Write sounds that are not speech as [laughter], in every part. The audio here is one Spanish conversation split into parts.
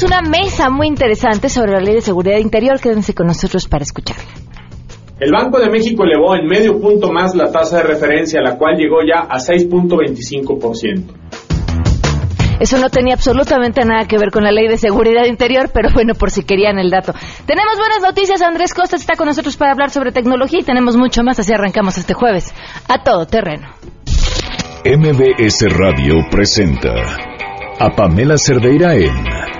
tenemos una mesa muy interesante sobre la ley de seguridad interior. Quédense con nosotros para escucharla. El Banco de México elevó en medio punto más la tasa de referencia, la cual llegó ya a 6.25%. Eso no tenía absolutamente nada que ver con la ley de seguridad interior, pero bueno, por si querían el dato. Tenemos buenas noticias. Andrés Costa está con nosotros para hablar sobre tecnología y tenemos mucho más. Así arrancamos este jueves. A todo terreno. MBS Radio presenta a Pamela Cerdeira en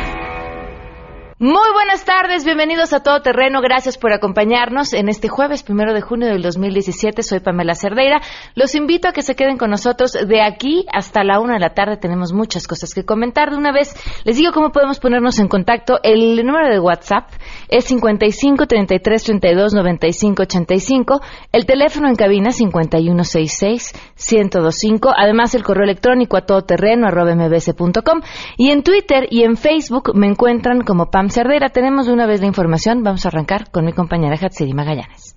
Muy buenas tardes, bienvenidos a Todo Terreno, gracias por acompañarnos en este jueves primero de junio del 2017. Soy Pamela Cerdeira. Los invito a que se queden con nosotros de aquí hasta la una de la tarde. Tenemos muchas cosas que comentar. De una vez les digo cómo podemos ponernos en contacto. El número de WhatsApp es 55 33 32 95 85. El teléfono en cabina 5166 1025. Además el correo electrónico a todoterreno arroba mbs.com. Y en Twitter y en Facebook me encuentran como Pam Cerdera. Tenemos de una vez la información. Vamos a arrancar con mi compañera Hatsiri Magallanes.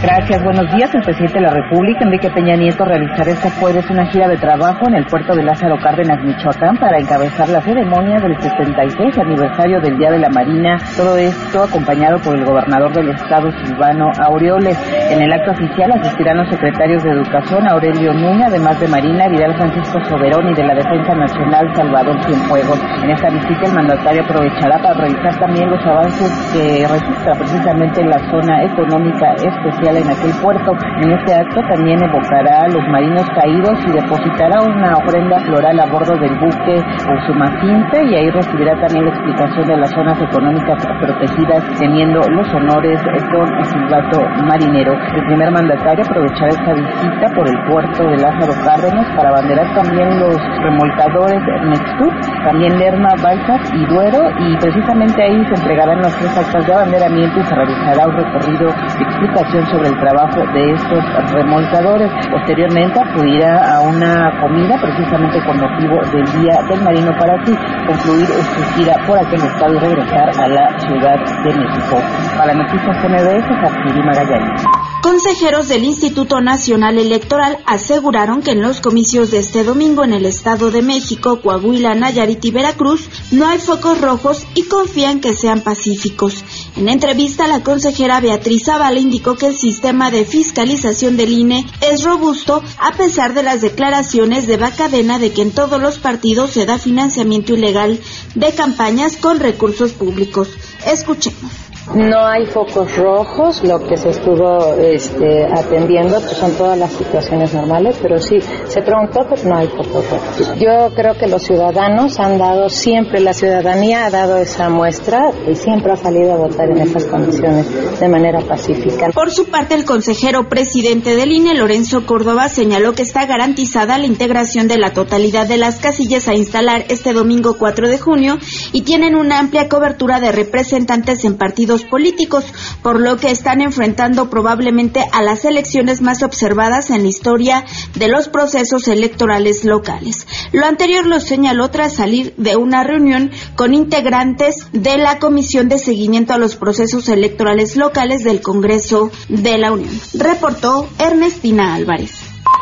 Gracias, buenos días. El presidente de la República, Enrique Peña Nieto, realizará este jueves una gira de trabajo en el puerto de Lázaro Cárdenas, Michoacán, para encabezar la ceremonia del 76 aniversario del Día de la Marina. Todo esto acompañado por el gobernador del estado, Silvano Aureoles. En el acto oficial asistirán los secretarios de Educación, Aurelio Núñez, además de Marina, Vidal Francisco Soberón y de la Defensa Nacional, Salvador Cienfuegos. En esta visita, el mandatario aprovechará para revisar también los avances que registra precisamente la zona económica especial en aquel puerto. En este acto también evocará a los marinos caídos y depositará una ofrenda floral a bordo del buque Osumacinte y ahí recibirá también la explicación de las zonas económicas protegidas teniendo los honores con el silbato marinero. El primer mandatario aprovechará esta visita por el puerto de Lázaro Cárdenas para abanderar también los remolcadores Nextur, también Lerma, Balsas y Duero y precisamente ahí se entregarán las tres actas de abanderamiento y se realizará un recorrido de explicación sobre sobre el trabajo de estos remolcadores. Posteriormente acudirá a una comida precisamente con motivo del Día del Marino para así concluir su gira por aquel estado y regresar a la Ciudad de México. Para Noticias MBS, Jacqueline Magallanes. Consejeros del Instituto Nacional Electoral aseguraron que en los comicios de este domingo en el Estado de México, Coahuila, Nayarit y Veracruz no hay focos rojos y confían que sean pacíficos. En entrevista, la consejera Beatriz Zavala indicó que el sistema de fiscalización del INE es robusto a pesar de las declaraciones de Bacadena de que en todos los partidos se da financiamiento ilegal de campañas con recursos públicos. Escuchemos. No hay focos rojos, lo que se estuvo este, atendiendo pues son todas las situaciones normales, pero sí, se preguntó, pero no hay focos rojos. Yo creo que los ciudadanos han dado siempre, la ciudadanía ha dado esa muestra y siempre ha salido a votar en esas condiciones de manera pacífica. Por su parte, el consejero presidente del INE, Lorenzo Córdoba, señaló que está garantizada la integración de la totalidad de las casillas a instalar este domingo 4 de junio y tienen una amplia cobertura de representantes en partidos políticos, por lo que están enfrentando probablemente a las elecciones más observadas en la historia de los procesos electorales locales. Lo anterior lo señaló tras salir de una reunión con integrantes de la Comisión de Seguimiento a los Procesos Electorales Locales del Congreso de la Unión. Reportó Ernestina Álvarez.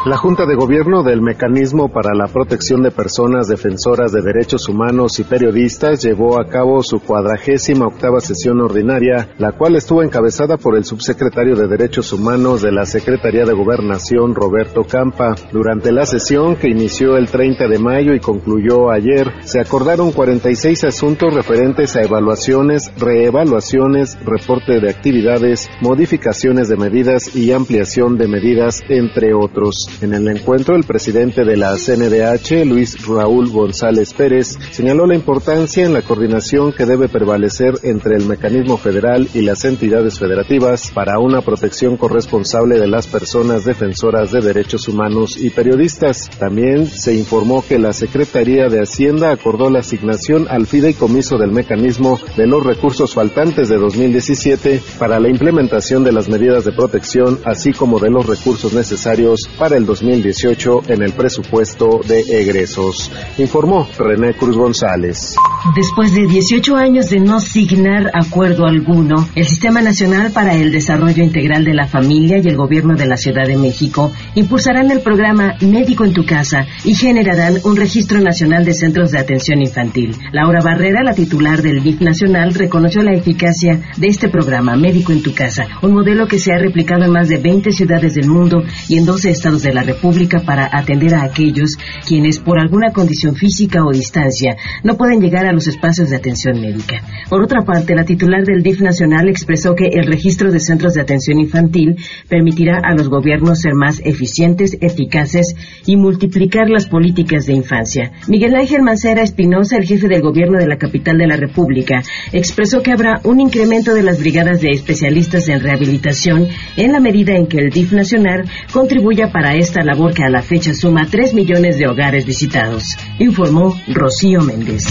La Junta de Gobierno del Mecanismo para la Protección de Personas Defensoras de Derechos Humanos y Periodistas llevó a cabo su cuadragésima octava sesión ordinaria, la cual estuvo encabezada por el subsecretario de Derechos Humanos de la Secretaría de Gobernación, Roberto Campa. Durante la sesión, que inició el 30 de mayo y concluyó ayer, se acordaron 46 asuntos referentes a evaluaciones, reevaluaciones, reporte de actividades, modificaciones de medidas y ampliación de medidas, entre otros. En el encuentro, el presidente de la CNDH, Luis Raúl González Pérez, señaló la importancia en la coordinación que debe prevalecer entre el mecanismo federal y las entidades federativas para una protección corresponsable de las personas defensoras de derechos humanos y periodistas. También se informó que la Secretaría de Hacienda acordó la asignación al fideicomiso del mecanismo de los recursos faltantes de 2017 para la implementación de las medidas de protección, así como de los recursos necesarios para el el 2018 en el presupuesto de egresos, informó René Cruz González. Después de 18 años de no signar acuerdo alguno, el Sistema Nacional para el Desarrollo Integral de la Familia y el Gobierno de la Ciudad de México impulsarán el programa Médico en tu casa y generarán un registro nacional de centros de atención infantil. Laura Barrera, la titular del BIF Nacional, reconoció la eficacia de este programa Médico en tu casa, un modelo que se ha replicado en más de 20 ciudades del mundo y en 12 estados de la República para atender a aquellos quienes por alguna condición física o distancia no pueden llegar a los espacios de atención médica. Por otra parte, la titular del DIF nacional expresó que el registro de centros de atención infantil permitirá a los gobiernos ser más eficientes, eficaces y multiplicar las políticas de infancia. Miguel Ángel Mancera Espinosa, el jefe del gobierno de la capital de la República, expresó que habrá un incremento de las brigadas de especialistas en rehabilitación en la medida en que el DIF nacional contribuya para esta labor que a la fecha suma 3 millones de hogares visitados, informó Rocío Méndez.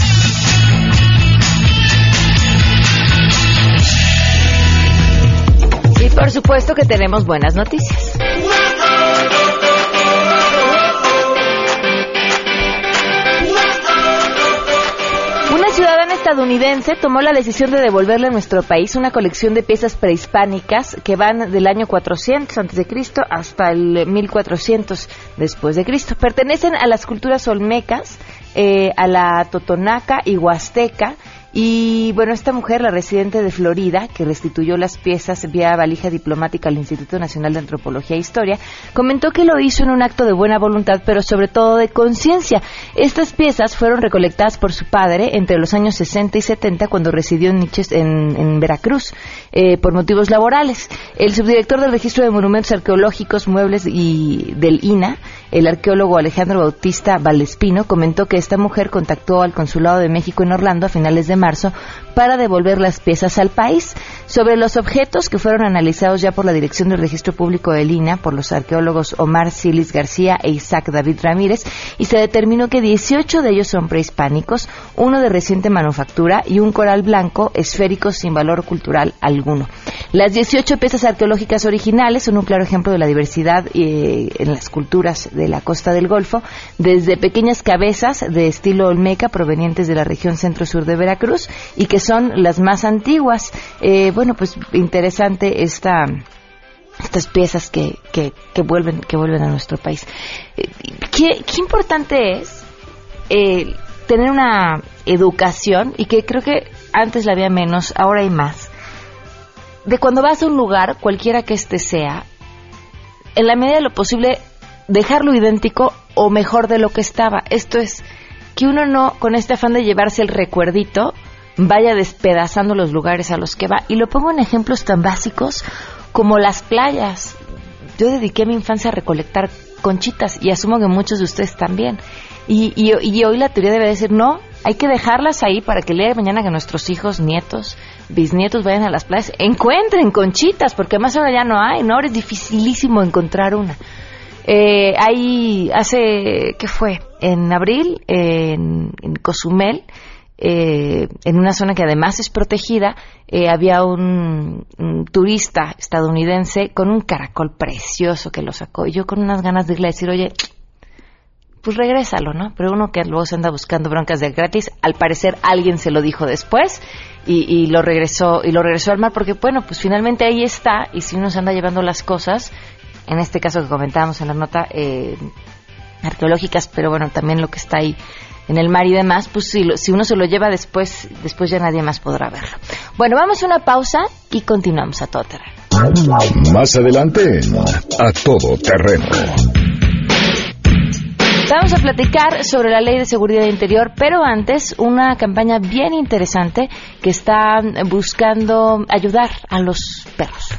Y por supuesto que tenemos buenas noticias. Estadounidense tomó la decisión de devolverle a nuestro país una colección de piezas prehispánicas que van del año 400 a.C. hasta el 1400 después de Cristo. Pertenecen a las culturas olmecas, eh, a la totonaca y huasteca y bueno, esta mujer, la residente de Florida, que restituyó las piezas vía valija diplomática al Instituto Nacional de Antropología e Historia, comentó que lo hizo en un acto de buena voluntad, pero sobre todo de conciencia. Estas piezas fueron recolectadas por su padre entre los años 60 y 70, cuando residió en, en, Veracruz, eh, por motivos laborales. El subdirector del Registro de Monumentos Arqueológicos, Muebles y del INA, el arqueólogo Alejandro Bautista Valdespino, comentó que esta mujer contactó al Consulado de México en Orlando a finales de marzo para devolver las piezas al país. Sobre los objetos que fueron analizados ya por la Dirección del Registro Público de Lina, por los arqueólogos Omar Silis García e Isaac David Ramírez, y se determinó que 18 de ellos son prehispánicos, uno de reciente manufactura y un coral blanco esférico sin valor cultural alguno. Las 18 piezas arqueológicas originales son un claro ejemplo de la diversidad eh, en las culturas de la costa del Golfo, desde pequeñas cabezas de estilo olmeca provenientes de la región centro-sur de Veracruz y que son las más antiguas. Eh, pues interesante esta estas piezas que, que, vuelven que vuelven a nuestro país. Eh, ¿Qué, qué importante es eh, tener una educación y que creo que antes la había menos, ahora hay más. De cuando vas a un lugar, cualquiera que este sea, en la medida de lo posible dejarlo idéntico o mejor de lo que estaba. Esto es que uno no, con este afán de llevarse el recuerdito, vaya despedazando los lugares a los que va. Y lo pongo en ejemplos tan básicos como las playas. Yo dediqué mi infancia a recolectar conchitas y asumo que muchos de ustedes también. Y, y, hoy la teoría debe decir, no, hay que dejarlas ahí para que el día de mañana que nuestros hijos, nietos, bisnietos vayan a las playas, encuentren conchitas, porque más ahora ya no hay, ¿no? Ahora es dificilísimo encontrar una. Eh, hay, hace, ¿qué fue? En abril, en, Cozumel, eh, en una zona que además es protegida, eh, había un, turista estadounidense con un caracol precioso que lo sacó. Y yo con unas ganas de irle a decir, oye, pues regrésalo, ¿no? Pero uno que luego se anda buscando broncas de gratis, al parecer alguien se lo dijo después y, y, lo regresó y lo regresó al mar porque bueno, pues finalmente ahí está y si uno se anda llevando las cosas, en este caso que comentábamos en la nota, eh, arqueológicas, pero bueno, también lo que está ahí en el mar y demás, pues si, si uno se lo lleva después, después ya nadie más podrá verlo. Bueno, vamos a una pausa y continuamos a todo terreno. Más adelante, a todo terreno. Vamos a platicar sobre la ley de seguridad interior, pero antes una campaña bien interesante que está buscando ayudar a los perros.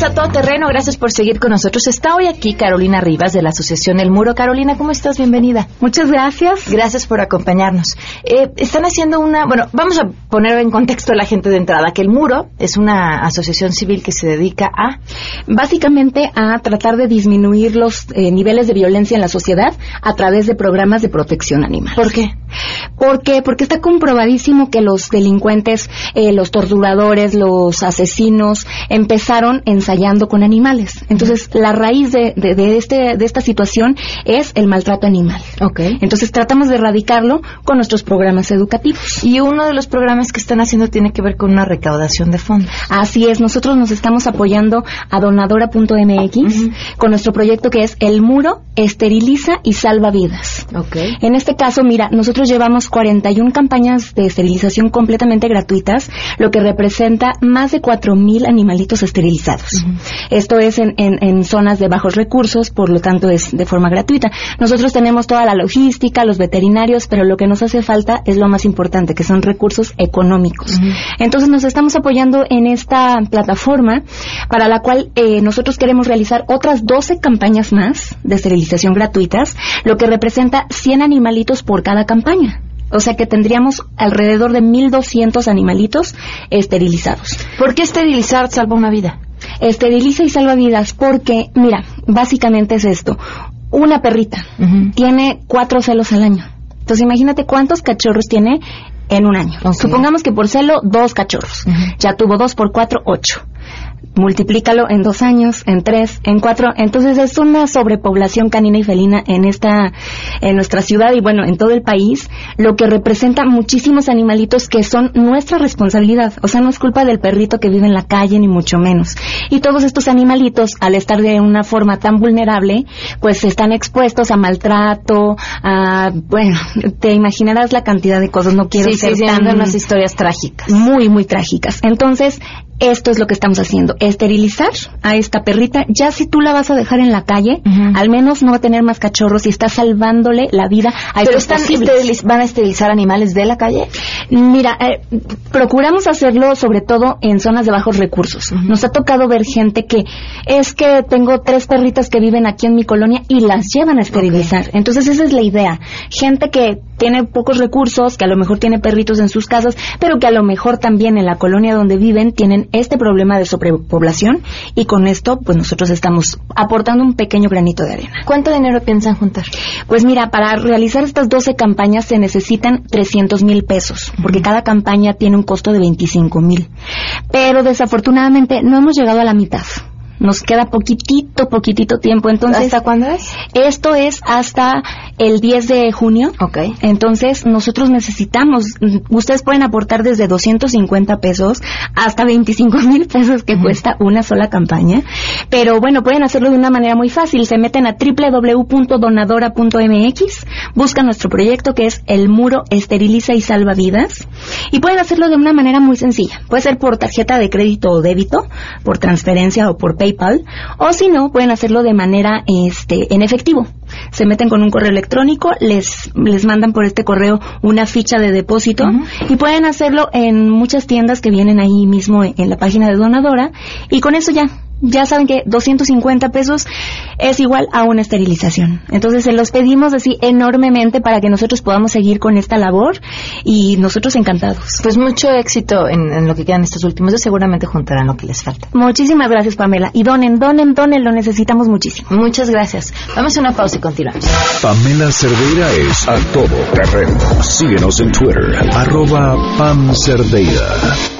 Terreno, gracias por seguir con nosotros. Está hoy aquí Carolina Rivas de la Asociación El Muro. Carolina, ¿cómo estás? Bienvenida. Muchas gracias. Gracias por acompañarnos. Eh, están haciendo una, bueno, vamos a poner en contexto a la gente de entrada, que El Muro es una asociación civil que se dedica a... Básicamente a tratar de disminuir los eh, niveles de violencia en la sociedad a través de programas de protección animal. ¿Por qué? ¿Por qué? Porque está comprobadísimo que los delincuentes, eh, los torturadores, los asesinos empezaron ensayando con animales. Entonces, la raíz de, de, este, de esta situación es el maltrato animal. Okay. Entonces, tratamos de erradicarlo con nuestros programas educativos. Y uno de los programas que están haciendo tiene que ver con una recaudación de fondos. Así es, nosotros nos estamos apoyando a donadora.mx con nuestro proyecto que es El Muro Esteriliza y Salva Vidas. Okay. En este caso, mira, nosotros llevamos 41 campañas de esterilización completamente gratuitas, lo que representa más de 4.000 animalitos esterilizados. Esto es en, en, zonas de bajos recursos, por lo tanto es de forma gratuita. Nosotros tenemos toda la logística, los veterinarios, pero lo que nos hace falta es lo más importante, que son recursos económicos. Entonces nos estamos apoyando en esta plataforma para la cual eh, nosotros queremos realizar otras 12 campañas más de esterilización gratuitas, lo que representa 100 animalitos por cada campaña. O sea que tendríamos alrededor de 1.200 animalitos esterilizados. ¿Por qué esterilizar salva una vida? Esteriliza y salva vidas porque, mira, básicamente es esto. Una perrita tiene cuatro celos al año. Entonces imagínate cuántos cachorros tiene en un año. Supongamos que por celo dos cachorros. Ya tuvo dos por cuatro, ocho multiplícalo en dos años, en tres, en cuatro. Entonces es una sobrepoblación canina y felina en esta, en nuestra ciudad y bueno, en todo el país, lo que representa muchísimos animalitos que son nuestra responsabilidad. O sea, no es culpa del perrito que vive en la calle, ni mucho menos. Y todos estos animalitos, al estar de una forma tan vulnerable, pues están expuestos a maltrato, a, bueno, te imaginarás la cantidad de cosas. No quiero ser sí, tan... unas historias trágicas. Muy, muy trágicas. Entonces, esto es lo que estamos haciendo, esterilizar a esta perrita. Ya si tú la vas a dejar en la calle, al menos no va a tener más cachorros y está salvándole la vida a ¿Pero están van a esterilizar animales de la calle? Mira, eh, procuramos hacerlo sobre todo en zonas de bajos recursos. Nos ha tocado ver gente que es que tengo tres perritas que viven aquí en mi colonia y las llevan a esterilizar. Entonces esa es la idea. Gente que tiene pocos recursos, que a lo mejor tiene perritos en sus casas, pero que a lo mejor también en la colonia donde viven tienen este problema de sobrepoblación y con esto pues nosotros estamos aportando un pequeño granito de arena. ¿Cuánto dinero piensan juntar? Pues mira, para realizar estas 12 campañas se necesitan 300 mil pesos, porque cada campaña tiene un costo de 25 mil. Pero desafortunadamente no hemos llegado a la mitad. Nos queda poquitito, poquitito tiempo. Entonces, ¿Hasta cuándo es? Esto es hasta el 10 de junio. Ok. Entonces, nosotros necesitamos, ustedes pueden aportar desde 250 pesos hasta 25 mil pesos que cuesta una sola campaña. Pero bueno, pueden hacerlo de una manera muy fácil. Se meten a www.donadora.mx, buscan nuestro proyecto que es El Muro Esteriliza y Salva Vidas. Y pueden hacerlo de una manera muy sencilla. Puede ser por tarjeta de crédito o débito, por transferencia o por PayPal o si no, pueden hacerlo de manera este, en efectivo. Se meten con un correo electrónico, les, les mandan por este correo una ficha de depósito y pueden hacerlo en muchas tiendas que vienen ahí mismo en la página de donadora y con eso ya ya saben que 250 pesos es igual a una esterilización. Entonces se los pedimos así enormemente para que nosotros podamos seguir con esta labor y nosotros encantados. Pues mucho éxito en, lo que quedan estos últimos. Seguramente juntarán lo que les falta. Muchísimas gracias, Pamela. Y donen, donen, donen, lo necesitamos muchísimo. Muchas gracias. Vamos a una pausa y continuamos. Pamela Cerdeira es a todo terreno. Síguenos en Twitter, arroba Pam Cerdeira.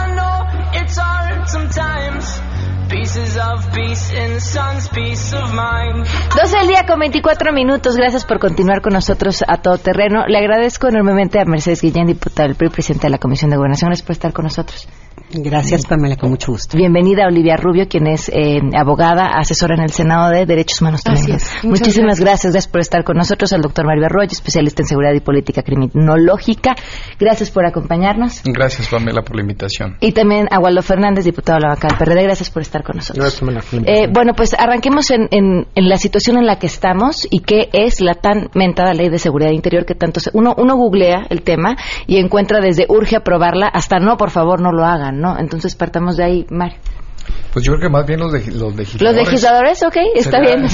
12 del día con 24 minutos. Gracias por continuar con nosotros a todo terreno. Le agradezco enormemente a Mercedes Guillén, diputada del PRI, presidente de la Comisión de Gobernación. Por estar con nosotros. Gracias, Pamela, con mucho gusto. Bienvenida Olivia Rubio, quien es eh, abogada, asesora en el Senado de Derechos Humanos también. Muchísimas gracias. gracias. por estar con nosotros. Al doctor Mario Arroyo, especialista en seguridad y política criminológica. Gracias por acompañarnos. Gracias, Pamela, por la invitación. Y también a Waldo Fernández, diputado de la banca del PRD. Gracias por estar con nosotros. Gracias, Pamela. Eh, bueno, pues arranquemos en, en, la situación en la que estamos y qué es la tan mentada ley de seguridad interior que tanto se, uno, uno googlea el tema y encuentra desde urge aprobarla hasta no, por favor, no lo hagan. ¿No? Entonces partamos de ahí, Mario. Pues yo creo que más bien los, los legisladores. Los legisladores, ok, está bien.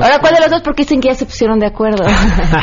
Ahora, ¿cuál de los dos? Porque dicen que ya se pusieron de acuerdo.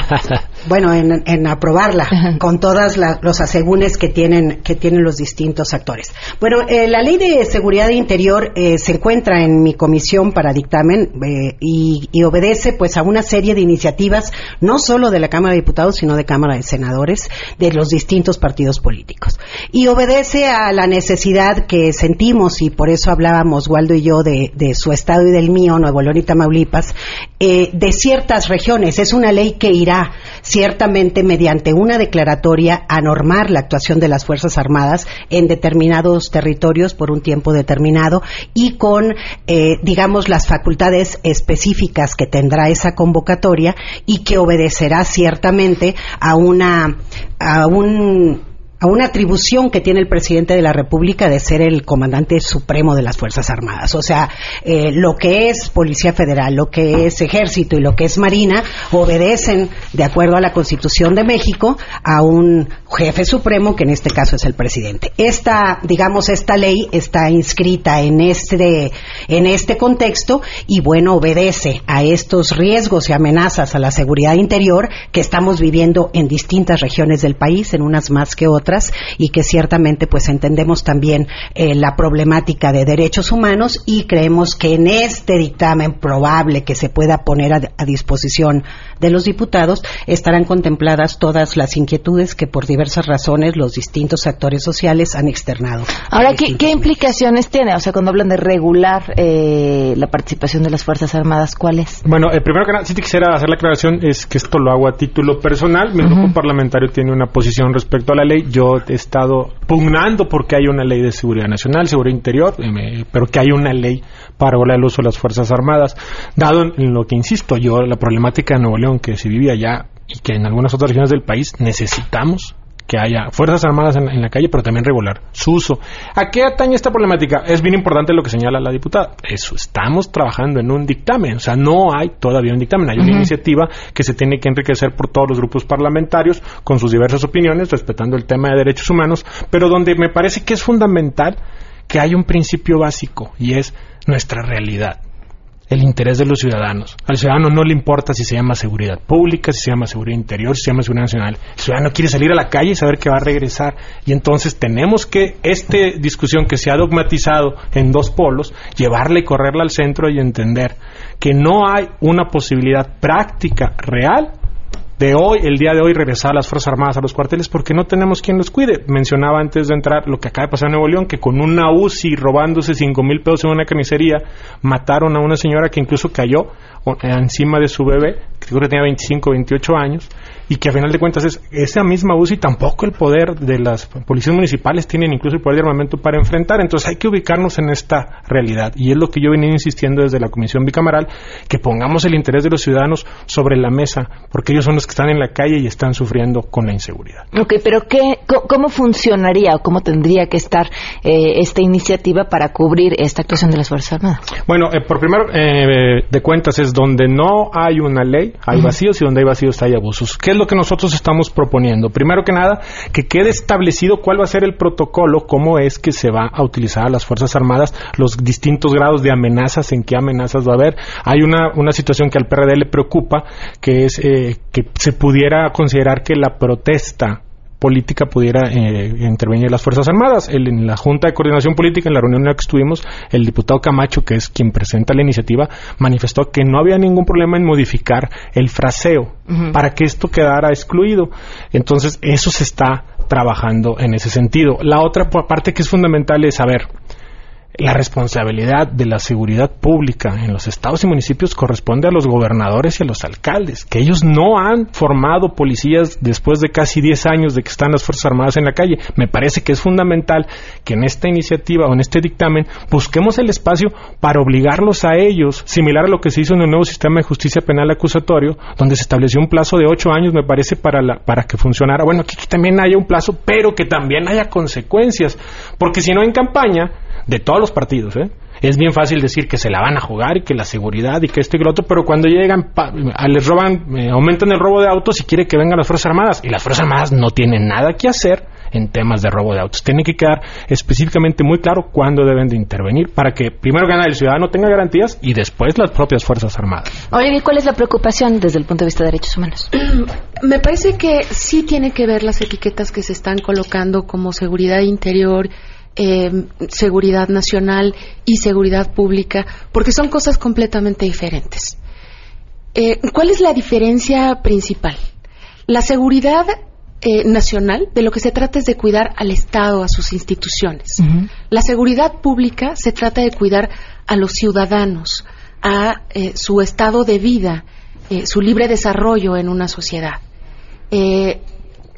[laughs] bueno, en, aprobarla, con todos los asegúnes que tienen, que tienen los distintos actores. Bueno, eh, la ley de seguridad interior eh, se encuentra en mi comisión para dictamen eh, y, y, obedece pues a una serie de iniciativas, no solo de la Cámara de Diputados, sino de Cámara de Senadores, de los distintos partidos políticos. Y obedece a la necesidad que sentimos y por eso hablábamos, Waldo y yo, de, su estado y del mío, Nuevo León y Tamaulipas, eh, de ciertas regiones. Es una ley que irá ciertamente mediante una declaratoria a normar la actuación de las Fuerzas Armadas en determinados territorios por un tiempo determinado y con, eh, digamos, las facultades específicas que tendrá esa convocatoria y que obedecerá ciertamente a una a un a una atribución que tiene el presidente de la República de ser el comandante supremo de las Fuerzas Armadas. O sea, eh, lo que es Policía Federal, lo que es Ejército y lo que es Marina obedecen, de acuerdo a la Constitución de México, a un jefe supremo que en este caso es el presidente. Esta, digamos, esta ley está inscrita en este, en este contexto y bueno, obedece a estos riesgos y amenazas a la seguridad interior que estamos viviendo en distintas regiones del país, en unas más que otras y que ciertamente pues entendemos también eh, la problemática de derechos humanos y creemos que en este dictamen probable que se pueda poner a, disposición de los diputados estarán contempladas todas las inquietudes que por diversas razones los distintos actores sociales han externado. Ahora, ¿qué, implicaciones tiene? O sea, cuando hablan de regular eh, la participación de las Fuerzas Armadas, ¿cuáles? Bueno, eh, primero que nada, sí te quisiera hacer la aclaración, es que esto lo hago a título personal. Mi grupo parlamentario tiene una posición respecto a la ley yo he estado pugnando porque hay una ley de seguridad nacional, seguridad interior, pero que hay una ley para el uso de las Fuerzas Armadas, dado en lo que insisto yo, la problemática de Nuevo León que se vivía allá y que en algunas otras regiones del país necesitamos que haya Fuerzas Armadas en, la calle, pero también regular su uso. ¿A qué atañe esta problemática? Es bien importante lo que señala la diputada. Eso, estamos trabajando en un dictamen, o sea, no hay todavía un dictamen, hay una iniciativa que se tiene que enriquecer por todos los grupos parlamentarios con sus diversas opiniones, respetando el tema de derechos humanos, pero donde me parece que es fundamental que haya un principio básico y es nuestra realidad el interés de los ciudadanos. Al ciudadano no le importa si se llama seguridad pública, si se llama seguridad interior, si se llama seguridad nacional. El ciudadano quiere salir a la calle y saber que va a regresar. Y entonces tenemos que esta discusión que se ha dogmatizado en dos polos, llevarla y correrla al centro y entender que no hay una posibilidad práctica real de hoy, el día de hoy, regresar a las Fuerzas Armadas a los cuarteles porque no tenemos quien los cuide. Mencionaba antes de entrar lo que acaba de pasar en Nuevo León, que con una UCI robándose cinco mil pesos en una carnicería, mataron a una señora que incluso cayó encima de su bebé, creo que tenía 25, 28 años, y que a final de cuentas es esa misma UCI tampoco el poder de las policías municipales tienen incluso el poder de armamento para enfrentar. Entonces hay que ubicarnos en esta realidad y es lo que yo venía insistiendo desde la Comisión Bicameral, que pongamos el interés de los ciudadanos sobre la mesa, porque ellos son los que están en la calle y están sufriendo con la inseguridad. Ok, pero qué, ¿cómo funcionaría o cómo tendría que estar eh, esta iniciativa para cubrir esta actuación de las Fuerzas Armadas? Bueno, eh, por primero eh, de cuentas es donde no hay una ley, hay vacíos y donde hay vacíos hay abusos. ¿Qué es lo que nosotros estamos proponiendo? Primero que nada, que quede establecido cuál va a ser el protocolo, cómo es que se va a utilizar a las Fuerzas Armadas, los distintos grados de amenazas, en qué amenazas va a haber. Hay una, una situación que al PRD le preocupa, que es eh, que se pudiera considerar que la protesta política pudiera eh, intervenir las Fuerzas Armadas. en la Junta de Coordinación Política, en la reunión en la que estuvimos, el diputado Camacho, que es quien presenta la iniciativa, manifestó que no había ningún problema en modificar el fraseo para que esto quedara excluido. Entonces, eso se está trabajando en ese sentido. La otra parte que es fundamental es saber, la responsabilidad de la seguridad pública en los estados y municipios corresponde a los gobernadores y a los alcaldes, que ellos no han formado policías después de casi 10 años de que están las Fuerzas Armadas en la calle. Me parece que es fundamental que en esta iniciativa o en este dictamen busquemos el espacio para obligarlos a ellos, similar a lo que se hizo en el nuevo sistema de justicia penal acusatorio, donde se estableció un plazo de 8 años, me parece, para, la, para que funcionara. Bueno, aquí también haya un plazo, pero que también haya consecuencias, porque si no en campaña, de todos los partidos, ¿eh? Es bien fácil decir que se la van a jugar y que la seguridad y que esto y que lo otro, pero cuando llegan, les roban, eh, aumentan el robo de autos y quiere que vengan las Fuerzas Armadas. Y las Fuerzas Armadas no tienen nada que hacer en temas de robo de autos. Tiene que quedar específicamente muy claro cuándo deben de intervenir para que primero gana el ciudadano tenga garantías y después las propias Fuerzas Armadas. Oye, ¿cuál es la preocupación desde el punto de vista de derechos humanos? [clears throat] Me parece que sí tiene que ver las etiquetas que se están colocando como seguridad interior, eh, seguridad nacional y seguridad pública, porque son cosas completamente diferentes. Eh, ¿Cuál es la diferencia principal? La seguridad eh, nacional de lo que se trata es de cuidar al Estado, a sus instituciones. La seguridad pública se trata de cuidar a los ciudadanos, a su estado de vida, su libre desarrollo en una sociedad.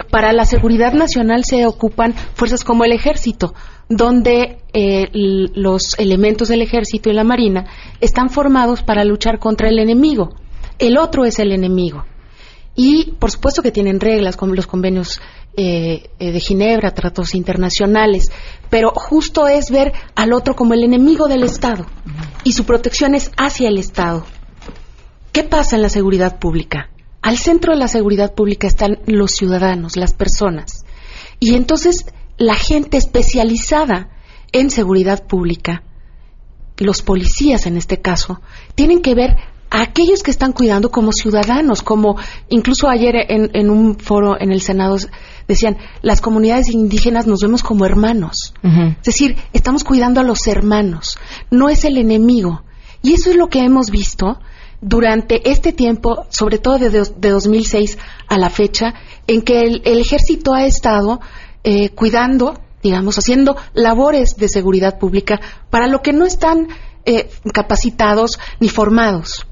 para la seguridad nacional se ocupan fuerzas como el ejército, donde eh, los elementos del ejército y la marina están formados para luchar contra el enemigo. El otro es el enemigo. Y por supuesto que tienen reglas como los convenios eh, eh, de Ginebra, tratos internacionales, pero justo es ver al otro como el enemigo del Estado y su protección es hacia el Estado. ¿Qué pasa en la seguridad pública? Al centro de la seguridad pública están los ciudadanos, las personas. Y entonces la gente especializada en seguridad pública, los policías en este caso, tienen que ver a aquellos que están cuidando como ciudadanos, como incluso ayer en, un foro en el Senado decían, las comunidades indígenas nos vemos como hermanos. Es decir, estamos cuidando a los hermanos, no es el enemigo. Y eso es lo que hemos visto durante este tiempo, sobre todo desde de 2006 a la fecha, en que el ejército ha estado eh, cuidando, digamos, haciendo labores de seguridad pública para lo que no están eh, capacitados ni formados.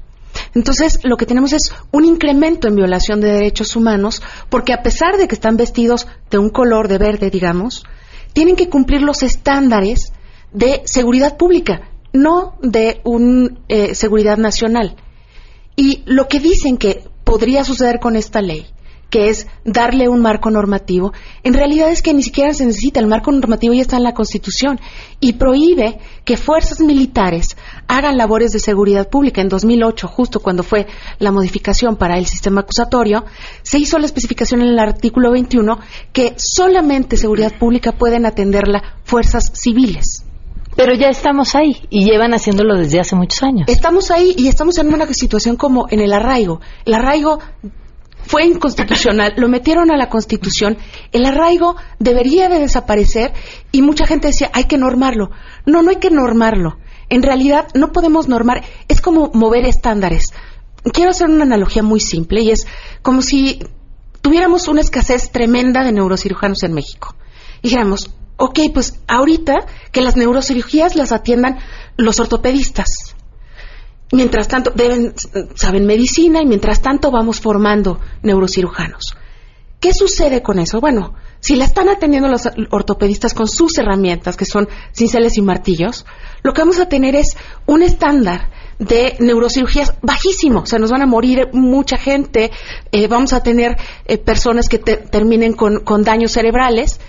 Entonces, lo que tenemos es un incremento en violación de derechos humanos, porque a pesar de que están vestidos de un color de verde, digamos, tienen que cumplir los estándares de seguridad pública, no de un, eh, seguridad nacional. Y lo que dicen que podría suceder con esta ley que es darle un marco normativo, en realidad es que ni siquiera se necesita, el marco normativo ya está en la Constitución y prohíbe que fuerzas militares hagan labores de seguridad pública. En 2008, justo cuando fue la modificación para el sistema acusatorio, se hizo la especificación en el artículo 21 que solamente seguridad pública pueden atenderla fuerzas civiles. Pero ya estamos ahí y llevan haciéndolo desde hace muchos años. Estamos ahí y estamos en una situación como en el arraigo. El arraigo fue inconstitucional, lo metieron a la Constitución, el arraigo debería de desaparecer y mucha gente decía, hay que normarlo. No, no hay que normarlo. En realidad no podemos normar, es como mover estándares. Quiero hacer una analogía muy simple y es como si tuviéramos una escasez tremenda de neurocirujanos en México. Dijéramos, ok, pues ahorita que las neurocirugías las atiendan los ortopedistas Mientras tanto, deben, saben medicina y mientras tanto vamos formando neurocirujanos. ¿Qué sucede con eso? Bueno, si la están atendiendo los ortopedistas con sus herramientas, que son cinceles y martillos, lo que vamos a tener es un estándar de neurocirugías bajísimo. O sea, nos van a morir mucha gente, eh, vamos a tener eh, personas que terminen con, con daños cerebrales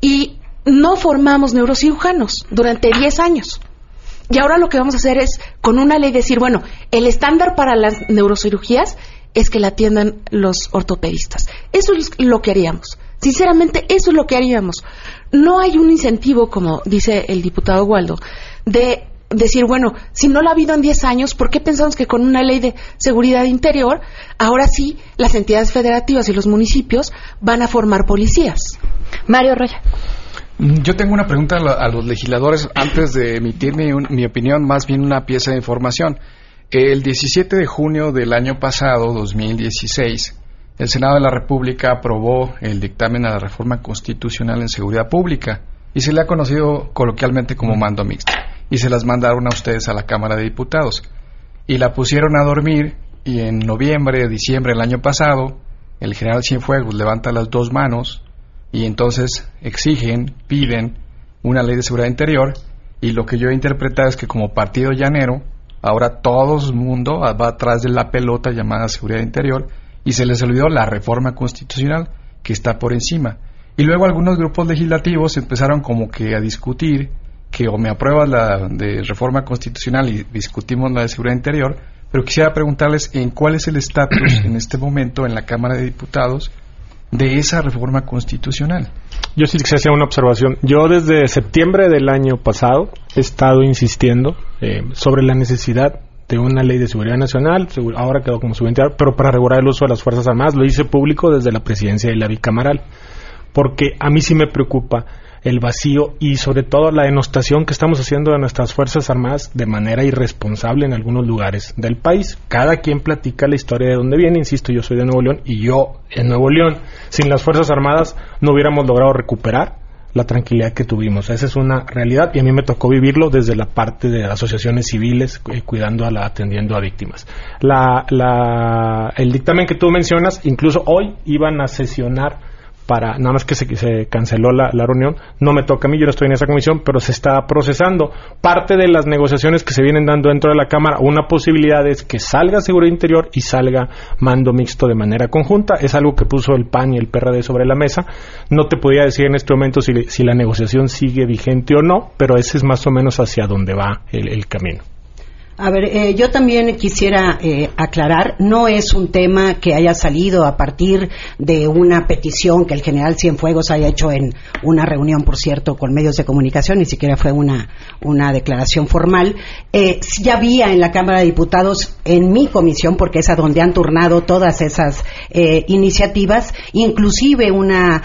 y no formamos neurocirujanos durante 10 años. Y ahora lo que vamos a hacer es, con una ley, decir, bueno, el estándar para las neurocirugías es que la atiendan los ortopedistas. Eso es lo que haríamos. Sinceramente, eso es lo que haríamos. No hay un incentivo, como dice el diputado Waldo, de decir, bueno, si no lo ha habido en 10 años, ¿por qué pensamos que con una ley de seguridad interior, ahora sí las entidades federativas y los municipios van a formar policías? Mario Roya. Yo tengo una pregunta a los legisladores antes de emitir mi, opinión, más bien una pieza de información. El 17 de junio del año pasado, 2016, el Senado de la República aprobó el dictamen a la reforma constitucional en seguridad pública. y se le ha conocido coloquialmente como mando mixto. Y se las mandaron a ustedes a la Cámara de Diputados. Y la pusieron a dormir y en noviembre, diciembre del año pasado, el general Cienfuegos levanta las dos manos y entonces exigen, piden una ley de seguridad interior y lo que yo he interpretado es que como partido llanero, ahora todo el mundo va atrás de la pelota llamada seguridad interior y se les olvidó la reforma constitucional que está por encima. Y luego algunos grupos legislativos empezaron como que a discutir que o me apruebas la de reforma constitucional y discutimos la de seguridad interior, pero quisiera preguntarles en cuál es el estatus en este momento en la Cámara de Diputados de esa reforma constitucional. Yo sí que hacía una observación. Yo desde septiembre del año pasado he estado insistiendo eh, sobre la necesidad de una ley de seguridad nacional, ahora quedó como subvencionado, pero para regular el uso de las Fuerzas Armadas, lo hice público desde la presidencia de la bicamaral, porque a mí sí me preocupa el vacío y sobre todo la denostación que estamos haciendo de nuestras Fuerzas Armadas de manera irresponsable en algunos lugares del país. Cada quien platica la historia de dónde viene, insisto, yo soy de Nuevo León y yo en Nuevo León, sin las Fuerzas Armadas no hubiéramos logrado recuperar la tranquilidad que tuvimos. Esa es una realidad y a mí me tocó vivirlo desde la parte de asociaciones civiles eh, cuidando a la atendiendo a víctimas. La, la, el dictamen que tú mencionas, incluso hoy iban a sesionar para, nada más que se, canceló la, reunión, no me toca a mí, yo no estoy en esa comisión, pero se está procesando. Parte de las negociaciones que se vienen dando dentro de la Cámara, una posibilidad es que salga Seguridad Interior y salga mando mixto de manera conjunta. Es algo que puso el PAN y el PRD sobre la mesa. No te podía decir en este momento si, la negociación sigue vigente o no, pero ese es más o menos hacia dónde va el camino. A ver, eh, yo también quisiera eh, aclarar, no es un tema que haya salido a partir de una petición que el general Cienfuegos haya hecho en una reunión, por cierto, con medios de comunicación, ni siquiera fue una, una declaración formal. Eh, ya había en la Cámara de Diputados, en mi comisión, porque es a donde han turnado todas esas eh, iniciativas, inclusive una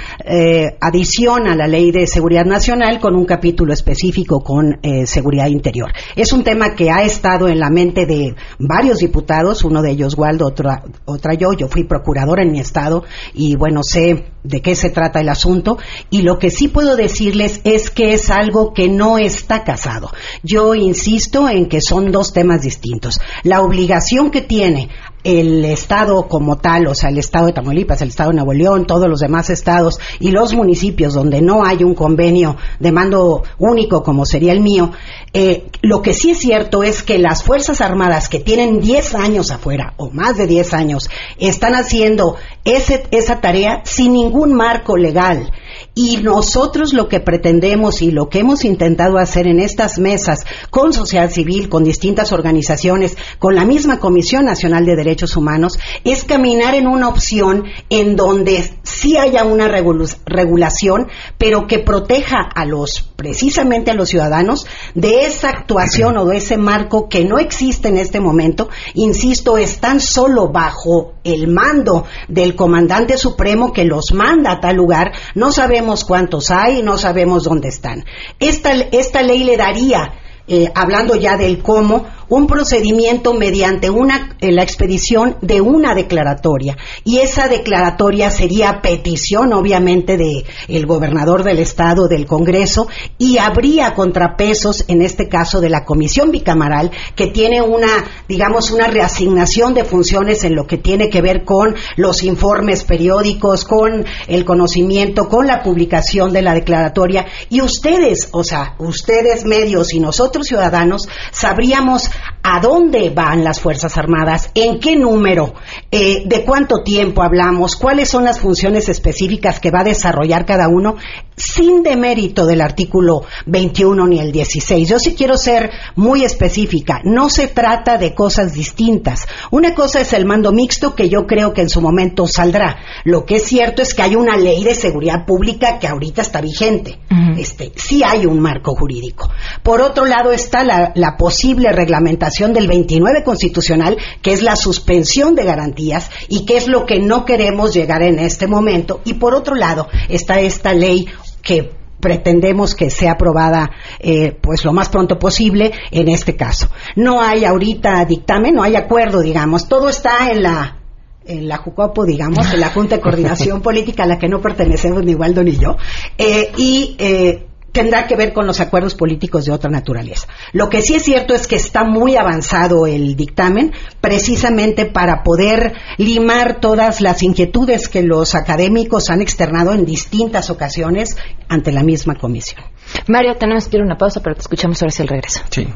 adición a la Ley de Seguridad Nacional con un capítulo específico con seguridad interior. Es un tema que ha estado en la mente de varios diputados, uno de ellos Waldo, otra, otra yo, yo fui procuradora en mi estado y bueno, sé de qué se trata el asunto y lo que sí puedo decirles es que es algo que no está casado. Yo insisto en que son dos temas distintos. La obligación que tiene el Estado como tal, o sea, el Estado de Tamaulipas, el Estado de Nuevo León, todos los demás estados y los municipios donde no hay un convenio de mando único como sería el mío, eh, lo que sí es cierto es que las Fuerzas Armadas que tienen 10 años afuera o más de 10 años están haciendo esa tarea sin ningún marco legal. Y nosotros lo que pretendemos y lo que hemos intentado hacer en estas mesas con sociedad civil, con distintas organizaciones, con la misma Comisión Nacional de Derechos Humanos, es caminar en una opción en donde sí haya una regulación, pero que proteja a los, precisamente a los ciudadanos, de esa actuación o de ese marco que no existe en este momento. Insisto, están solo bajo el mando del comandante supremo que los manda a tal lugar. No sabemos sabemos cuántos hay, no sabemos dónde están. Esta, esta ley le daría, eh, hablando ya del cómo, un procedimiento mediante una, eh, la expedición de una declaratoria. Y esa declaratoria sería petición obviamente de el gobernador del estado del Congreso y habría contrapesos en este caso de la comisión bicamaral que tiene una digamos una reasignación de funciones en lo que tiene que ver con los informes periódicos con el conocimiento con la publicación de la declaratoria. Y ustedes o sea ustedes medios y nosotros ciudadanos sabríamos a dónde van las Fuerzas Armadas, en qué número, eh, de cuánto tiempo hablamos, cuáles son las funciones específicas que va a desarrollar cada uno, sin demérito del artículo 21 ni el 16. Yo sí quiero ser muy específica. No se trata de cosas distintas. Una cosa es el mando mixto que yo creo que en su momento saldrá. Lo que es cierto es que hay una ley de seguridad pública que ahorita está vigente. Este, sí hay un marco jurídico. Por otro lado está la, la posible reglamentación del 29 constitucional, que es la suspensión de garantías y que es lo que no queremos llegar en este momento. Y por otro lado está esta ley que pretendemos que sea aprobada eh, pues lo más pronto posible en este caso. No hay ahorita dictamen, no hay acuerdo, digamos, todo está en la en la JUCOPO, digamos, en la Junta de Coordinación [laughs] Política a la que no pertenecemos ni Waldo ni yo, eh, y eh, tendrá que ver con los acuerdos políticos de otra naturaleza. Lo que sí es cierto es que está muy avanzado el dictamen, precisamente para poder limar todas las inquietudes que los académicos han externado en distintas ocasiones ante la misma comisión. Mario, tenemos que ir a una pausa, pero te escuchamos ahora hacia el regreso. Sí.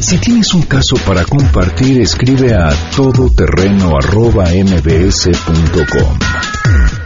Si tienes un caso para compartir, escribe a todoterreno.mbs.com.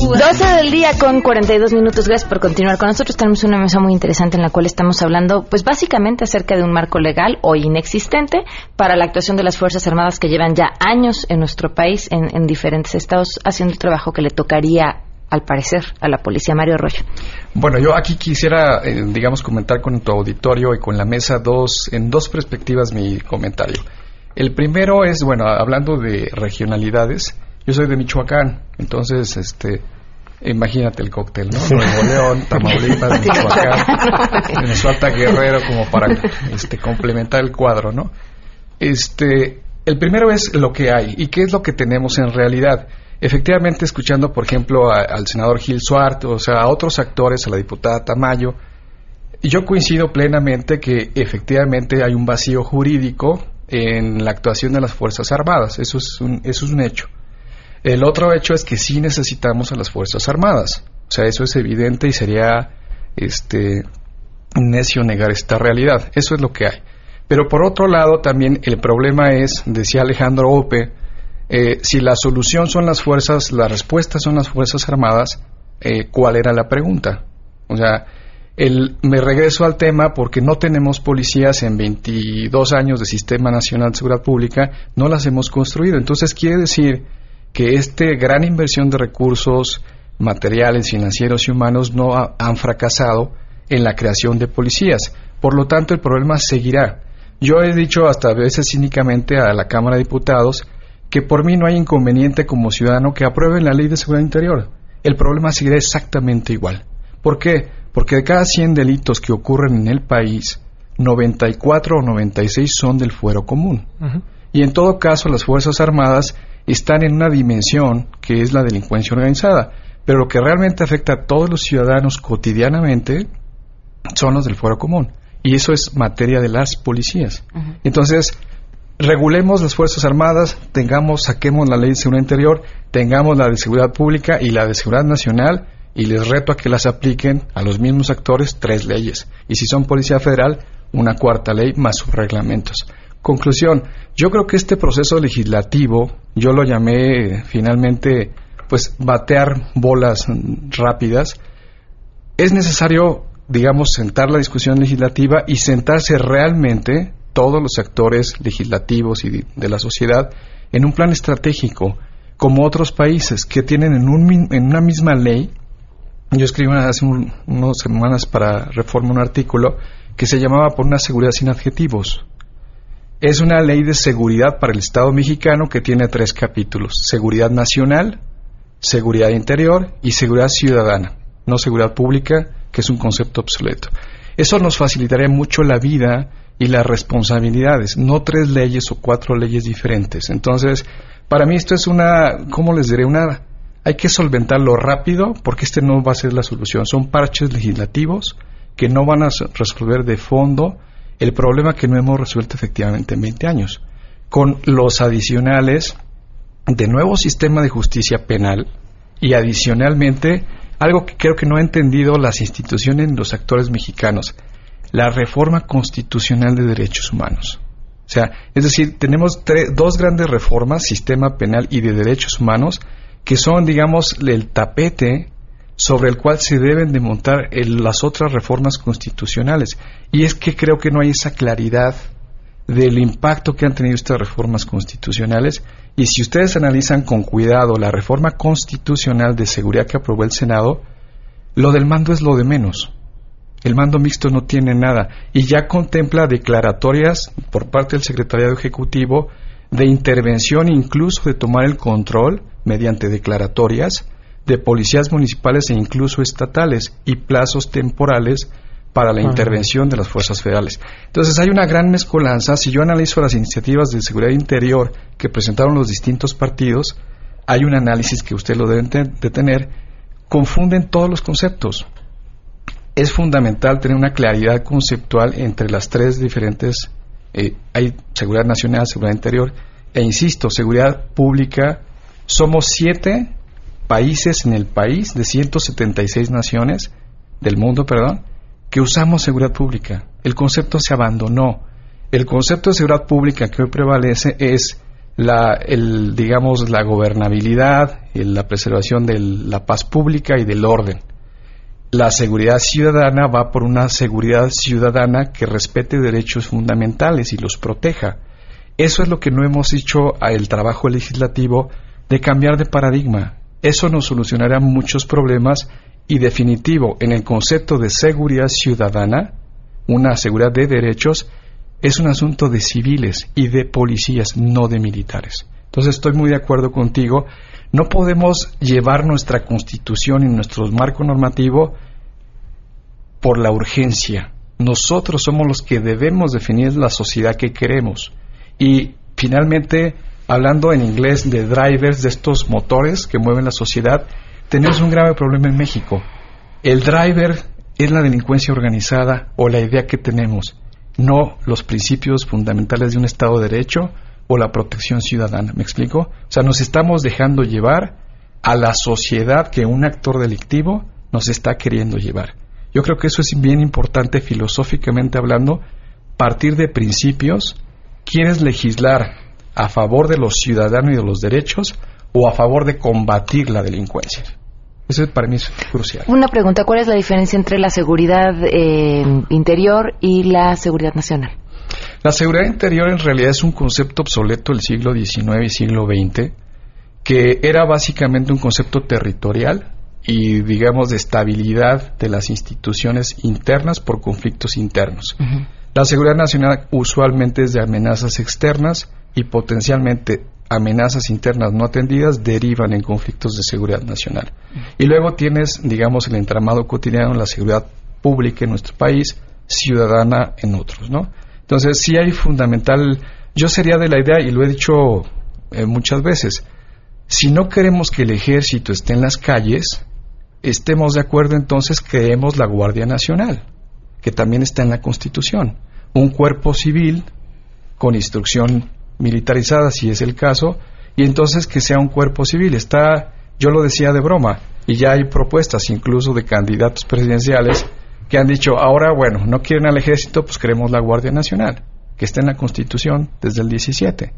12 del día con 42 minutos. Gracias por continuar con nosotros. Tenemos una mesa muy interesante en la cual estamos hablando, pues básicamente acerca de un marco legal o inexistente para la actuación de las Fuerzas Armadas que llevan ya años en nuestro país, en, diferentes estados, haciendo el trabajo que le tocaría al parecer, a la policía Mario Arroyo. Bueno, yo aquí quisiera, eh, digamos, comentar con tu auditorio y con la mesa dos, en dos perspectivas mi comentario. El primero es, bueno, hablando de regionalidades, yo soy de Michoacán, entonces, este, Imagínate el cóctel, ¿no? Nuevo León, Tamaulipas, [laughs] Michoacán, nos falta Guerrero como para este, complementar el cuadro, ¿no? Este, el primero es lo que hay y qué es lo que tenemos en realidad. Efectivamente, escuchando, por ejemplo, al senador Gil Suart, o sea, a otros actores, a la diputada Tamayo, yo coincido plenamente que efectivamente hay un vacío jurídico en la actuación de las Fuerzas Armadas. Eso es un, eso es un hecho. El otro hecho es que sí necesitamos a las Fuerzas Armadas. O sea, eso es evidente y sería este necio negar esta realidad. Eso es lo que hay. Pero por otro lado, también el problema es, decía Alejandro Ope, eh, si la solución son las fuerzas, las respuestas son las Fuerzas Armadas, eh, ¿cuál era la pregunta? O sea, el, me regreso al tema porque no tenemos policías en 22 años de Sistema Nacional de Seguridad Pública, no las hemos construido. Entonces quiere decir que esta gran inversión de recursos materiales, financieros y humanos no han fracasado en la creación de policías. Por lo tanto, el problema seguirá. Yo he dicho hasta a veces cínicamente a la Cámara de Diputados que por mí no hay inconveniente como ciudadano que aprueben la ley de seguridad interior. El problema seguirá exactamente igual. ¿Por qué? Porque de cada 100 delitos que ocurren en el país, 94 o 96 son del fuero común. Y en todo caso, las Fuerzas Armadas están en una dimensión que es la delincuencia organizada. Pero lo que realmente afecta a todos los ciudadanos cotidianamente son los del fuero común. Y eso es materia de las policías. Entonces, regulemos las Fuerzas Armadas, tengamos, saquemos la ley de seguridad interior, tengamos la de seguridad pública y la de seguridad nacional, y les reto a que las apliquen a los mismos actores tres leyes. Y si son Policía Federal, una cuarta ley más sus reglamentos. Conclusión, yo creo que este proceso legislativo, yo lo llamé finalmente, pues, batear bolas rápidas, es necesario, digamos, sentar la discusión legislativa y sentarse realmente todos los actores legislativos y de la sociedad en un plan estratégico, como otros países que tienen en, un, en una misma ley. Yo escribí hace unas semanas para Reforma un artículo que se llamaba Por una seguridad sin adjetivos es una ley de seguridad para el Estado mexicano que tiene tres capítulos. Seguridad nacional, seguridad interior y seguridad ciudadana, no seguridad pública, que es un concepto obsoleto. Eso nos facilitaría mucho la vida y las responsabilidades, no tres leyes o cuatro leyes diferentes. Entonces, para mí esto es una, ¿cómo les diré? Una, hay que solventarlo rápido porque este no va a ser la solución. Son parches legislativos que no van a resolver de fondo el problema que no hemos resuelto efectivamente en 20 años, con los adicionales de nuevo sistema de justicia penal y adicionalmente algo que creo que no ha entendido las instituciones los actores mexicanos, la reforma constitucional de derechos humanos. O sea, es decir, tenemos dos grandes reformas, sistema penal y de derechos humanos, que son, digamos, el tapete sobre el cual se deben de montar las otras reformas constitucionales. Y es que creo que no hay esa claridad del impacto que han tenido estas reformas constitucionales. Y si ustedes analizan con cuidado la reforma constitucional de seguridad que aprobó el Senado, lo del mando es lo de menos. El mando mixto no tiene nada y ya contempla declaratorias por parte del Secretariado Ejecutivo de intervención, incluso de tomar el control mediante declaratorias de policías municipales e incluso estatales y plazos temporales para la intervención de las fuerzas federales. Entonces hay una gran mezcolanza. Si yo analizo las iniciativas de seguridad interior que presentaron los distintos partidos, hay un análisis que usted lo debe de tener, confunden todos los conceptos. Es fundamental tener una claridad conceptual entre las tres diferentes, eh, hay seguridad nacional, seguridad interior, e insisto, seguridad pública. Somos siete países en el país de 176 naciones del mundo, perdón, que usamos seguridad pública. El concepto se abandonó. El concepto de seguridad pública que hoy prevalece es la, digamos, la gobernabilidad, la preservación de la paz pública y del orden. La seguridad ciudadana va por una seguridad ciudadana que respete derechos fundamentales y los proteja. Eso es lo que no hemos hecho el trabajo legislativo de cambiar de paradigma. Eso nos solucionará muchos problemas y definitivo en el concepto de seguridad ciudadana, una seguridad de derechos, es un asunto de civiles y de policías, no de militares. Entonces estoy muy de acuerdo contigo. No podemos llevar nuestra constitución y nuestro marco normativo por la urgencia. Nosotros somos los que debemos definir la sociedad que queremos. Y finalmente, hablando en inglés de drivers, de estos motores que mueven la sociedad, tenemos un grave problema en México. El driver es la delincuencia organizada o la idea que tenemos no los principios fundamentales de un Estado de Derecho o la protección ciudadana. ¿Me explico? O sea, nos estamos dejando llevar a la sociedad que un actor delictivo nos está queriendo llevar. Yo creo que eso es bien importante filosóficamente hablando, partir de principios, quieres legislar a favor de los ciudadanos y de los derechos o a favor de combatir la delincuencia. Eso para mí es crucial. Una pregunta, ¿cuál es la diferencia entre la seguridad eh, interior y la seguridad nacional? La seguridad interior en realidad es un concepto obsoleto del siglo XIX y siglo XX, que era básicamente un concepto territorial y, digamos, de estabilidad de las instituciones internas por conflictos internos. La seguridad nacional usualmente es de amenazas externas y potencialmente amenazas internas no atendidas derivan en conflictos de seguridad nacional. Y luego tienes, digamos, el entramado cotidiano, la seguridad pública en nuestro país, ciudadana en otros, ¿no? Entonces, sí hay fundamental, yo sería de la idea, y lo he dicho eh, muchas veces, si no queremos que el ejército esté en las calles, estemos de acuerdo entonces creemos la Guardia Nacional, que también está en la Constitución, un cuerpo civil con instrucción militarizada, si es el caso, y entonces que sea un cuerpo civil. Está, yo lo decía de broma, y ya hay propuestas incluso de candidatos presidenciales que han dicho, ahora, bueno, no quieren al ejército, pues queremos la Guardia Nacional, que está en la Constitución desde el 17.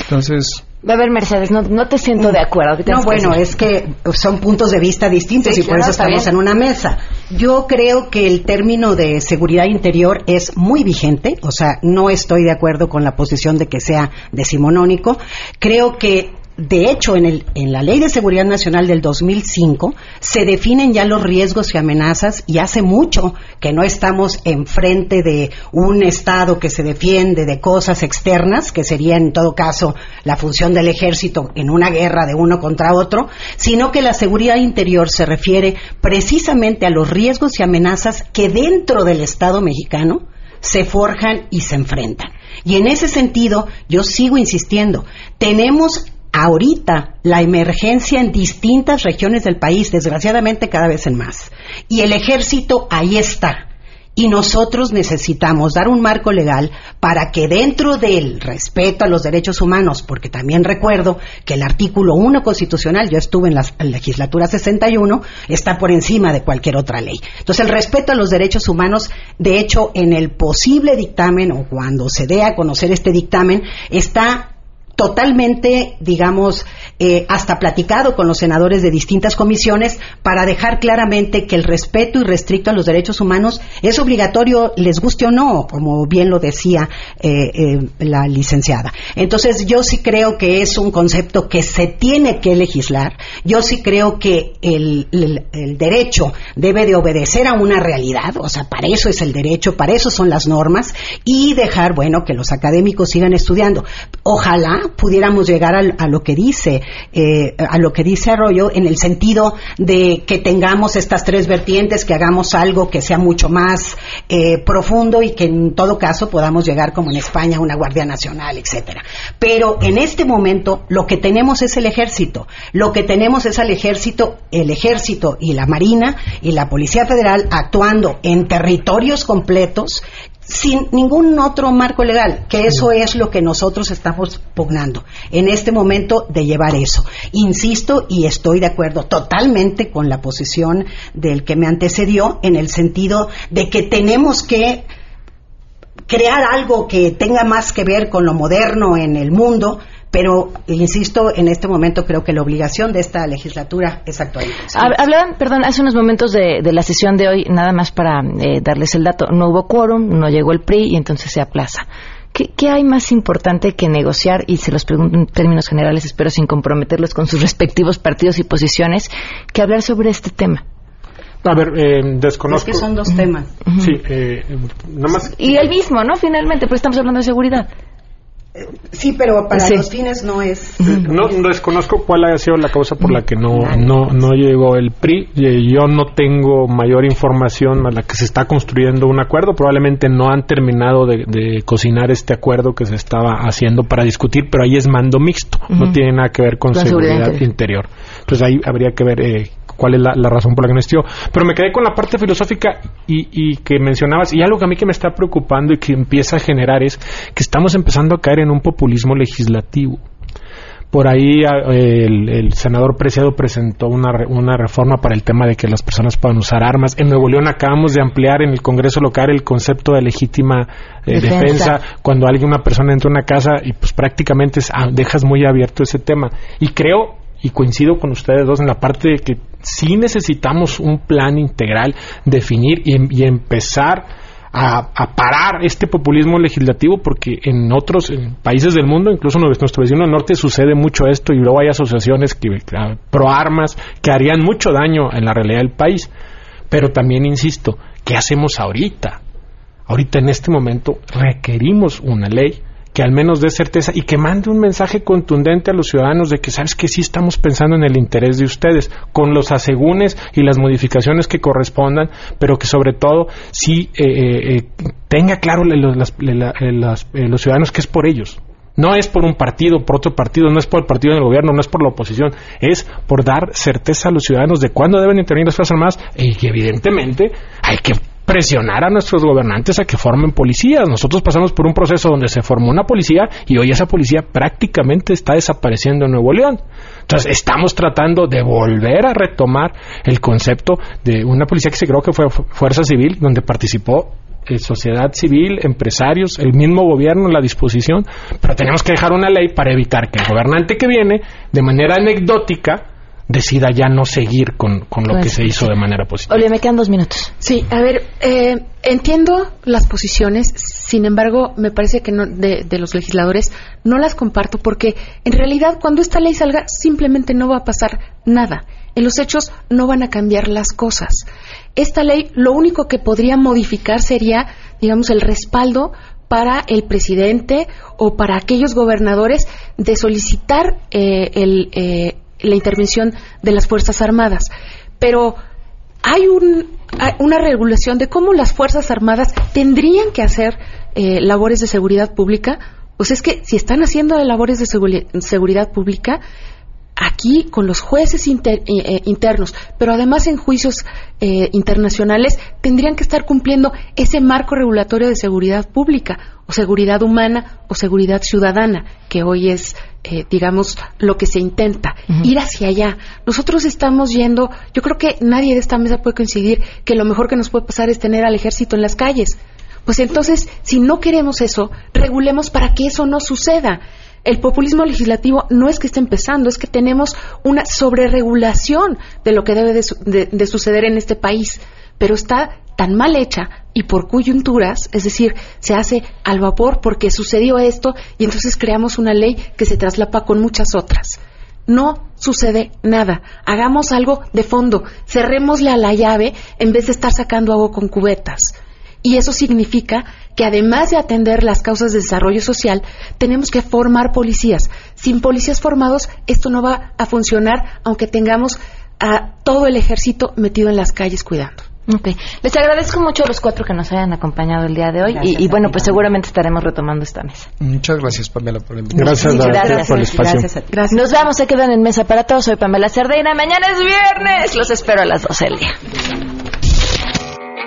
Entonces. A ver, Mercedes, no, no te siento de acuerdo. No, bueno, es que son puntos de vista distintos y por eso estamos en una mesa. Yo creo que el término de seguridad interior es muy vigente, o sea, no estoy de acuerdo con la posición de que sea decimonónico. Creo que de hecho, en, el, en, la Ley de Seguridad Nacional del 2005 se definen ya los riesgos y amenazas y hace mucho que no estamos enfrente de un Estado que se defiende de cosas externas, que sería en todo caso la función del ejército en una guerra de uno contra otro, sino que la seguridad interior se refiere precisamente a los riesgos y amenazas que dentro del Estado mexicano se forjan y se enfrentan. Y en ese sentido, yo sigo insistiendo, tenemos ahorita la emergencia en distintas regiones del país, desgraciadamente cada vez en más. Y el ejército ahí está. Y nosotros necesitamos dar un marco legal para que dentro del respeto a los derechos humanos, porque también recuerdo que el artículo 1 constitucional, yo estuve en la legislatura 61, está por encima de cualquier otra ley. Entonces el respeto a los derechos humanos, de hecho, en el posible dictamen o cuando se dé a conocer este dictamen, está totalmente, digamos, eh, hasta platicado con los senadores de distintas comisiones para dejar claramente que el respeto y restricto a los derechos humanos es obligatorio, les guste o no, como bien lo decía eh, eh, la licenciada. Entonces, yo sí creo que es un concepto que se tiene que legislar. Yo sí creo que el, el derecho debe de obedecer a una realidad, o sea, para eso es el derecho, para eso son las normas, y dejar, bueno, que los académicos sigan estudiando. Ojalá pudiéramos llegar a, lo que dice, eh, a lo que dice Arroyo, en el sentido de que tengamos estas tres vertientes, que hagamos algo que sea mucho más eh, profundo y que en todo caso podamos llegar, como en España, a una Guardia Nacional, etcétera. Pero en este momento lo que tenemos es el ejército. Lo que tenemos es al ejército, el ejército y la Marina y la Policía Federal actuando en territorios completos sin ningún otro marco legal, que eso es lo que nosotros estamos pugnando en este momento de llevar eso. Insisto y estoy de acuerdo totalmente con la posición del que me antecedió en el sentido de que tenemos que crear algo que tenga más que ver con lo moderno en el mundo, pero insisto, en este momento creo que la obligación de esta legislatura es actualizar. Hablaban, perdón, hace unos momentos de, la sesión de hoy, nada más para eh, darles el dato, no hubo quórum, no llegó el PRI y entonces se aplaza. ¿Qué, ¿Qué, hay más importante que negociar? Y se los pregunto en términos generales, espero sin comprometerlos con sus [laughs] respectivos partidos y posiciones, que hablar sobre este tema. A ver, eh, desconozco. Es que son dos temas. Sí, eh, más. Y el mismo, ¿no? Finalmente, pues estamos hablando de seguridad. Sí, pero para los fines no es. No, desconozco cuál ha sido la causa por la que no, no, no llegó el PRI. Yo no tengo mayor información a la que se está construyendo un acuerdo. Probablemente no han terminado de, cocinar este acuerdo que se estaba haciendo para discutir, pero ahí es mando mixto. No tiene nada que ver con seguridad, interior. Entonces ahí habría que ver eh, cuál es la, razón por la que no existió. Pero me quedé con la parte filosófica y, y, que mencionabas, y algo que a mí que me está preocupando y que empieza a generar es que estamos empezando a caer en un populismo legislativo. Por ahí el, senador Preciado presentó una, una, reforma para el tema de que las personas puedan usar armas. En Nuevo León acabamos de ampliar en el Congreso local el concepto de legítima eh, defensa. cuando alguien, una persona entra a una casa y pues prácticamente ah, dejas muy abierto ese tema. Y creo y coincido con ustedes dos en la parte de que sí necesitamos un plan integral, definir y, empezar a, parar este populismo legislativo porque en otros países del mundo, incluso en nuestro vecino del norte, sucede mucho esto y luego hay asociaciones que, pro armas que harían mucho daño en la realidad del país. Pero también insisto, ¿qué hacemos ahorita? Ahorita en este momento requerimos una ley que al menos dé certeza y que mande un mensaje contundente a los ciudadanos de que sabes que sí estamos pensando en el interés de ustedes, con los asegúnes y las modificaciones que correspondan, pero que sobre todo sí eh, eh, eh, tenga claro los ciudadanos que es por ellos. No es por un partido, por otro partido, no es por el partido del gobierno, no es por la oposición, es por dar certeza a los ciudadanos de cuándo deben intervenir las Fuerzas Armadas y que evidentemente hay que presionar a nuestros gobernantes a que formen policías. Nosotros pasamos por un proceso donde se formó una policía y hoy esa policía prácticamente está desapareciendo en Nuevo León. Entonces, estamos tratando de volver a retomar el concepto de una policía que se creó que fue Fuerza Civil, donde participó eh, sociedad civil, empresarios, el mismo gobierno, la disposición, pero tenemos que dejar una ley para evitar que el gobernante que viene, de manera anecdótica, decida ya no seguir con, con lo que se hizo de manera positiva. Olivia, me quedan dos minutos. Sí, a ver, eh, entiendo las posiciones, sin embargo, me parece que no, de, de, los legisladores no las comparto porque en realidad cuando esta ley salga simplemente no va a pasar nada. En los hechos no van a cambiar las cosas. Esta ley lo único que podría modificar sería, digamos, el respaldo para el presidente o para aquellos gobernadores de solicitar eh, el, eh, la intervención de las Fuerzas Armadas. Pero hay, una regulación de cómo las Fuerzas Armadas tendrían que hacer eh, labores de seguridad pública. Pues es que si están haciendo labores de seguridad pública, aquí con los jueces eh, eh, internos, pero además en juicios eh, internacionales, tendrían que estar cumpliendo ese marco regulatorio de seguridad pública o seguridad humana o seguridad ciudadana, que hoy es, digamos, lo que se intenta, ir hacia allá. Nosotros estamos yendo, yo creo que nadie de esta mesa puede coincidir que lo mejor que nos puede pasar es tener al ejército en las calles. Pues entonces, si no queremos eso, regulemos para que eso no suceda el populismo legislativo no es que esté empezando, es que tenemos una sobreregulación de lo que debe de, suceder en este país, pero está tan mal hecha y por coyunturas, es decir, se hace al vapor porque sucedió esto y entonces creamos una ley que se traslapa con muchas otras. No sucede nada. Hagamos algo de fondo. Cerrémosle a la llave en vez de estar sacando agua con cubetas. Y eso significa que además de atender las causas de desarrollo social, tenemos que formar policías. Sin policías formados, esto no va a funcionar, aunque tengamos a todo el ejército metido en las calles cuidando. Okay. Les agradezco mucho a los cuatro que nos hayan acompañado el día de hoy y, bueno, pues seguramente estaremos retomando esta mesa. Muchas gracias, Pamela, por la invitación. Gracias, gracias, por el espacio. Gracias, Nos vamos, se quedan en mesa para todos. Soy Pamela Cerdeira. Mañana es viernes. Los espero a las 12 del día.